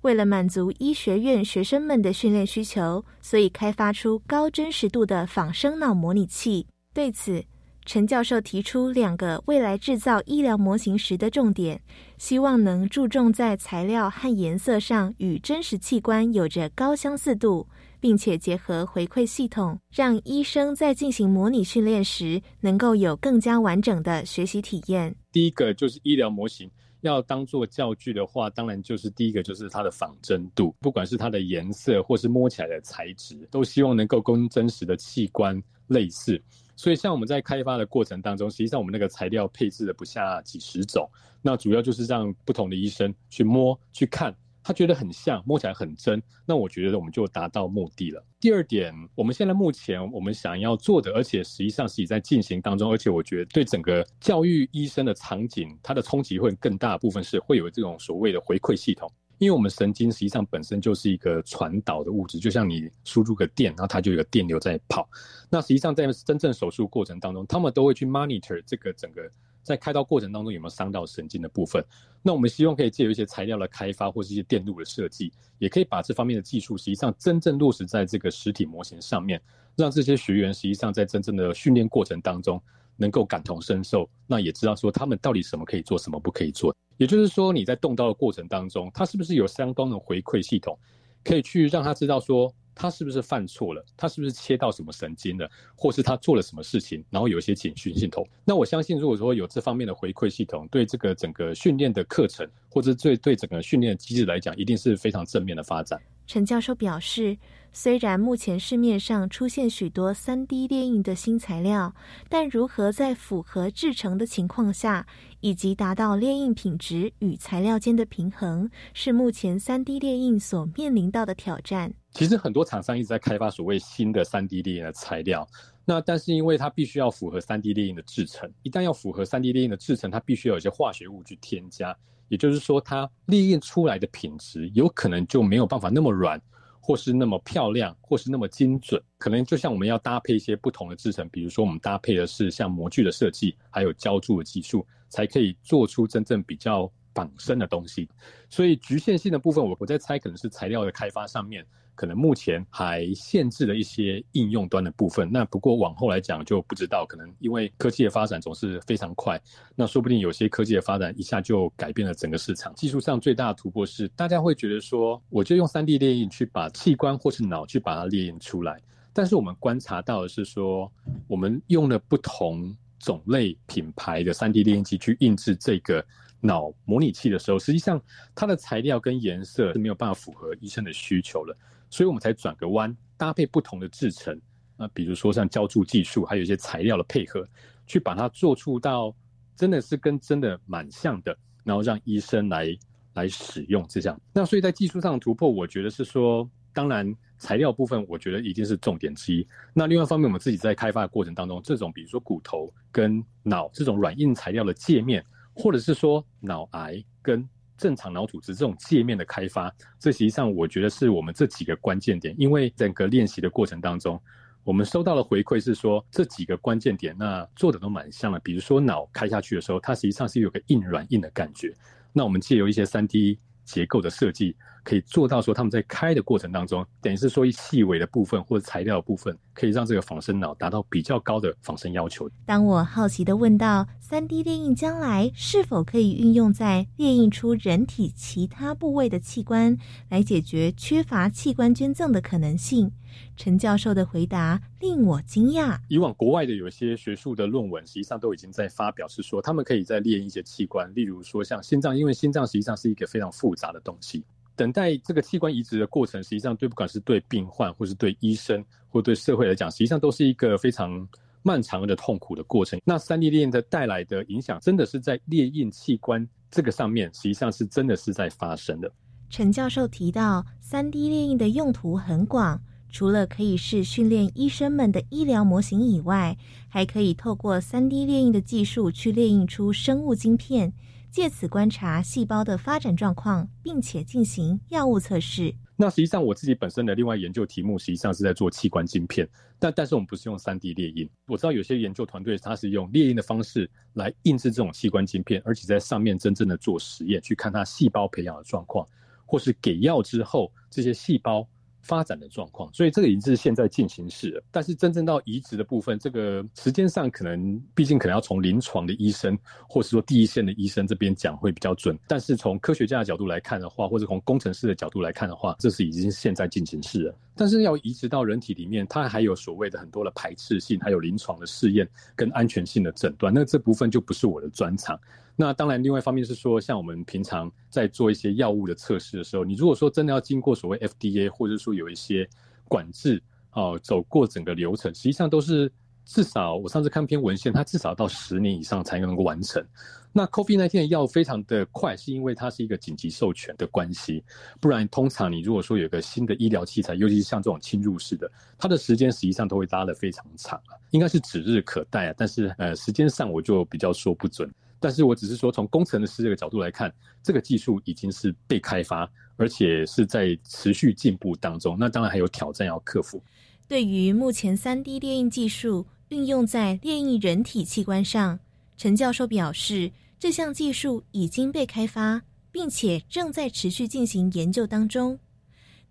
为了满足医学院学生们的训练需求，所以开发出高真实度的仿生脑模拟器。对此，陈教授提出两个未来制造医疗模型时的重点，希望能注重在材料和颜色上与真实器官有着高相似度，并且结合回馈系统，让医生在进行模拟训练时能够有更加完整的学习体验。第一个就是医疗模型。要当做教具的话，当然就是第一个就是它的仿真度，不管是它的颜色或是摸起来的材质，都希望能够跟真实的器官类似。所以像我们在开发的过程当中，实际上我们那个材料配置了不下几十种，那主要就是让不同的医生去摸去看。他觉得很像，摸起来很真，那我觉得我们就达到目的了。第二点，我们现在目前我们想要做的，而且实际上是在进行当中，而且我觉得对整个教育医生的场景，它的冲击会更大部分是会有这种所谓的回馈系统，因为我们神经实际上本身就是一个传导的物质，就像你输入个电，然后它就有个电流在跑。那实际上在真正手术过程当中，他们都会去 monitor 这个整个。在开刀过程当中有没有伤到神经的部分？那我们希望可以借由一些材料的开发或是一些电路的设计，也可以把这方面的技术实际上真正落实在这个实体模型上面，让这些学员实际上在真正的训练过程当中能够感同身受，那也知道说他们到底什么可以做，什么不可以做。也就是说你在动刀的过程当中，他是不是有相关的回馈系统，可以去让他知道说。他是不是犯错了？他是不是切到什么神经了？或是他做了什么事情？然后有一些警讯系统。那我相信，如果说有这方面的回馈系统，对这个整个训练的课程，或者对对整个训练机制来讲，一定是非常正面的发展。陈教授表示。虽然目前市面上出现许多三 D 列印的新材料，但如何在符合制成的情况下，以及达到列印品质与材料间的平衡，是目前三 D 列印所面临到的挑战。其实很多厂商一直在开发所谓新的三 D 列印的材料，那但是因为它必须要符合三 D 列印的制成，一旦要符合三 D 列印的制成，它必须有一些化学物去添加，也就是说，它列印出来的品质有可能就没有办法那么软。或是那么漂亮，或是那么精准，可能就像我们要搭配一些不同的制成，比如说我们搭配的是像模具的设计，还有浇铸的技术，才可以做出真正比较仿生的东西。所以局限性的部分，我我在猜可能是材料的开发上面。可能目前还限制了一些应用端的部分，那不过往后来讲就不知道，可能因为科技的发展总是非常快，那说不定有些科技的发展一下就改变了整个市场。技术上最大的突破是，大家会觉得说，我就用三 D 列印去把器官或是脑去把它列印出来。但是我们观察到的是说，我们用了不同种类品牌的三 D 列印机去印制这个脑模拟器的时候，实际上它的材料跟颜色是没有办法符合医生的需求了。所以我们才转个弯，搭配不同的制成，那比如说像浇筑技术，还有一些材料的配合，去把它做出到真的是跟真的蛮像的，然后让医生来来使用这样。那所以在技术上的突破，我觉得是说，当然材料部分，我觉得已经是重点之一。那另外一方面，我们自己在开发的过程当中，这种比如说骨头跟脑这种软硬材料的界面，或者是说脑癌跟正常脑组织这种界面的开发，这实际上我觉得是我们这几个关键点。因为整个练习的过程当中，我们收到的回馈是说这几个关键点，那做的都蛮像的。比如说脑开下去的时候，它实际上是有个硬软硬的感觉。那我们借由一些三 D 结构的设计。可以做到说，他们在开的过程当中，等于是说一细微的部分或者材料的部分，可以让这个仿生脑达到比较高的仿生要求。当我好奇的问到，三 D 列印将来是否可以运用在列印出人体其他部位的器官，来解决缺乏器官捐赠的可能性？陈教授的回答令我惊讶。以往国外的有一些学术的论文，实际上都已经在发表，是说他们可以在列印一些器官，例如说像心脏，因为心脏实际上是一个非常复杂的东西。等待这个器官移植的过程，实际上对不管是对病患，或是对医生，或对社会来讲，实际上都是一个非常漫长的痛苦的过程。那三 D 列印的带来的影响，真的是在列印器官这个上面，实际上是真的是在发生的。陈教授提到，三 D 列印的用途很广，除了可以是训练医生们的医疗模型以外，还可以透过三 D 列印的技术去列印出生物晶片。借此观察细胞的发展状况，并且进行药物测试。那实际上我自己本身的另外研究题目，实际上是在做器官晶片，但但是我们不是用三 D 列印。我知道有些研究团队，它是用列印的方式来印制这种器官晶片，而且在上面真正的做实验，去看它细胞培养的状况，或是给药之后这些细胞。发展的状况，所以这个已经是现在进行式了。但是真正到移植的部分，这个时间上可能，毕竟可能要从临床的医生，或是说第一线的医生这边讲会比较准。但是从科学家的角度来看的话，或者从工程师的角度来看的话，这是已经现在进行式了。但是要移植到人体里面，它还有所谓的很多的排斥性，还有临床的试验跟安全性的诊断，那这部分就不是我的专长。那当然，另外一方面是说，像我们平常在做一些药物的测试的时候，你如果说真的要经过所谓 FDA，或者说有一些管制哦，走过整个流程，实际上都是至少我上次看篇文献，它至少到十年以上才能够完成。那 COVID 那天的药非常的快，是因为它是一个紧急授权的关系，不然通常你如果说有个新的医疗器材，尤其是像这种侵入式的，它的时间实际上都会拉得非常长啊，应该是指日可待啊。但是呃，时间上我就比较说不准。但是我只是说，从工程师这个角度来看，这个技术已经是被开发，而且是在持续进步当中。那当然还有挑战要克服。对于目前三 D 列印技术运用在列印人体器官上，陈教授表示，这项技术已经被开发，并且正在持续进行研究当中。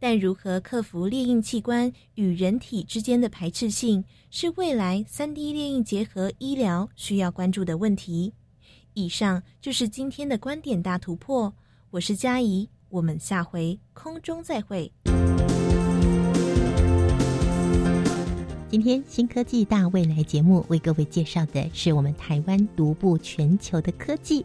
但如何克服列印器官与人体之间的排斥性，是未来三 D 列印结合医疗需要关注的问题。以上就是今天的观点大突破，我是嘉怡，我们下回空中再会。今天新科技大未来节目为各位介绍的是我们台湾独步全球的科技。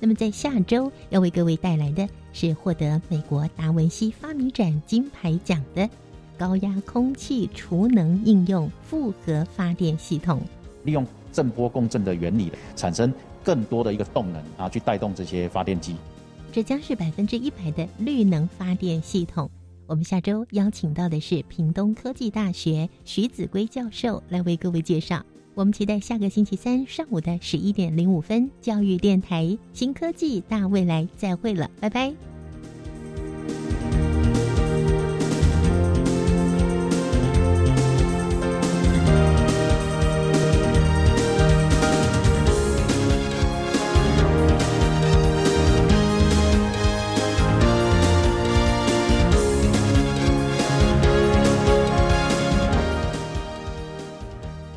那么在下周要为各位带来的是获得美国达文西发明展金牌奖的高压空气储能应用复合发电系统，利用震波共振的原理，产生更多的一个动能啊，去带动这些发电机。这将是百分之一百的绿能发电系统。我们下周邀请到的是屏东科技大学徐子圭教授来为各位介绍。我们期待下个星期三上午的十一点零五分，教育电台新科技大未来再会了，拜拜。